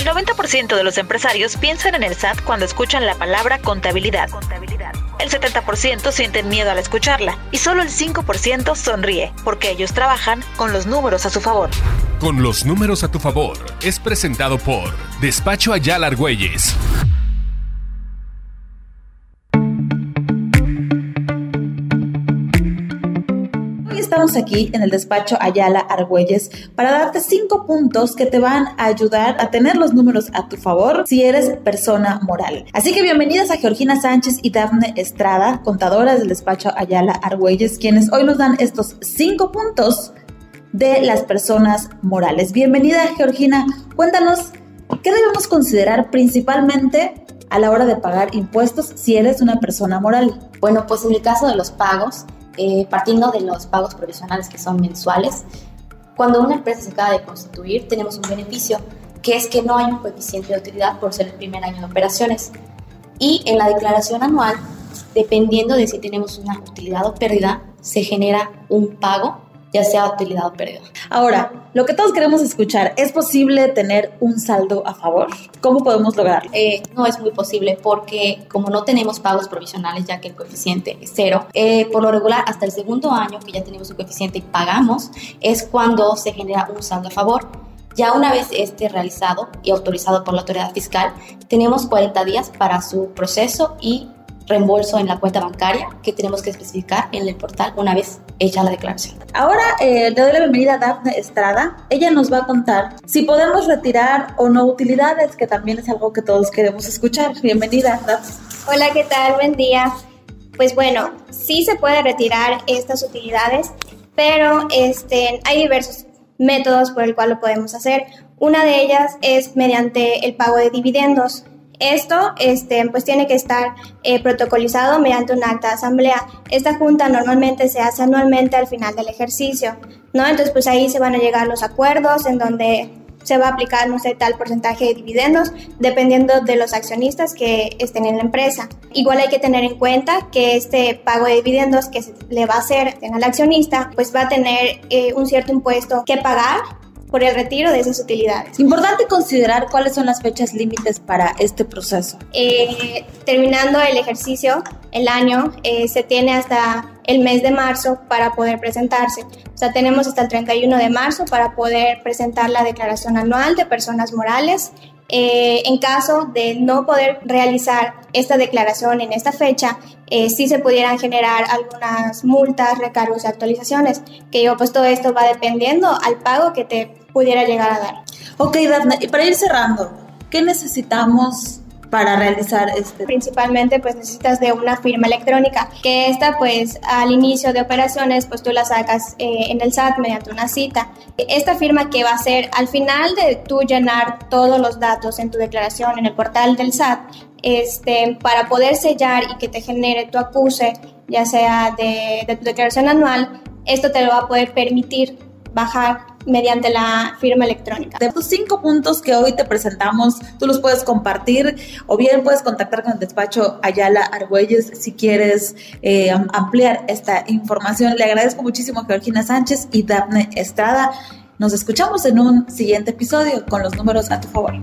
El 90% de los empresarios piensan en el SAT cuando escuchan la palabra contabilidad. El 70% sienten miedo al escucharla y solo el 5% sonríe porque ellos trabajan con los números a su favor. Con los números a tu favor es presentado por Despacho Ayala Argüelles. Aquí en el despacho Ayala Argüelles para darte cinco puntos que te van a ayudar a tener los números a tu favor si eres persona moral. Así que bienvenidas a Georgina Sánchez y Dafne Estrada, contadoras del despacho Ayala Argüelles, quienes hoy nos dan estos cinco puntos de las personas morales. Bienvenida Georgina, cuéntanos qué debemos considerar principalmente a la hora de pagar impuestos si eres una persona moral. Bueno, pues en el caso de los pagos, eh, partiendo de los pagos provisionales que son mensuales, cuando una empresa se acaba de constituir, tenemos un beneficio, que es que no hay un coeficiente de utilidad por ser el primer año de operaciones. Y en la declaración anual, dependiendo de si tenemos una utilidad o pérdida, se genera un pago ya sea utilidad o pérdida. Ahora, lo que todos queremos escuchar, ¿es posible tener un saldo a favor? ¿Cómo podemos lograrlo? Eh, no es muy posible porque como no tenemos pagos provisionales, ya que el coeficiente es cero, eh, por lo regular hasta el segundo año que ya tenemos un coeficiente y pagamos, es cuando se genera un saldo a favor. Ya una vez esté realizado y autorizado por la autoridad fiscal, tenemos 40 días para su proceso y reembolso en la cuenta bancaria que tenemos que especificar en el portal una vez hecha la declaración. Ahora eh, le doy la bienvenida a Daphne Estrada. Ella nos va a contar si podemos retirar o no utilidades, que también es algo que todos queremos escuchar. Bienvenida, Daphne. Hola, ¿qué tal? Buen día. Pues bueno, sí se puede retirar estas utilidades, pero este, hay diversos métodos por el cual lo podemos hacer. Una de ellas es mediante el pago de dividendos. Esto este, pues tiene que estar eh, protocolizado mediante un acta de asamblea. Esta junta normalmente se hace anualmente al final del ejercicio, ¿no? Entonces pues ahí se van a llegar los acuerdos en donde se va a aplicar, no sé, tal porcentaje de dividendos, dependiendo de los accionistas que estén en la empresa. Igual hay que tener en cuenta que este pago de dividendos que se le va a hacer al accionista, pues va a tener eh, un cierto impuesto que pagar por el retiro de esas utilidades. Importante considerar cuáles son las fechas límites para este proceso. Eh, terminando el ejercicio, el año, eh, se tiene hasta el mes de marzo para poder presentarse. O sea, tenemos hasta el 31 de marzo para poder presentar la declaración anual de personas morales. Eh, en caso de no poder realizar esta declaración en esta fecha, eh, sí se pudieran generar algunas multas, recargos y actualizaciones, que yo pues todo esto va dependiendo al pago que te pudiera llegar a dar. Ok, Daphne, y para ir cerrando, ¿qué necesitamos para realizar este? Principalmente pues necesitas de una firma electrónica, que esta pues al inicio de operaciones pues tú la sacas eh, en el SAT mediante una cita. Esta firma que va a ser al final de tú llenar todos los datos en tu declaración en el portal del SAT, este, para poder sellar y que te genere tu acuse, ya sea de, de tu declaración anual, esto te lo va a poder permitir bajar mediante la firma electrónica. De estos cinco puntos que hoy te presentamos, tú los puedes compartir o bien puedes contactar con el despacho Ayala Argüelles si quieres eh, ampliar esta información. Le agradezco muchísimo a Georgina Sánchez y Daphne Estrada. Nos escuchamos en un siguiente episodio con los números a tu favor.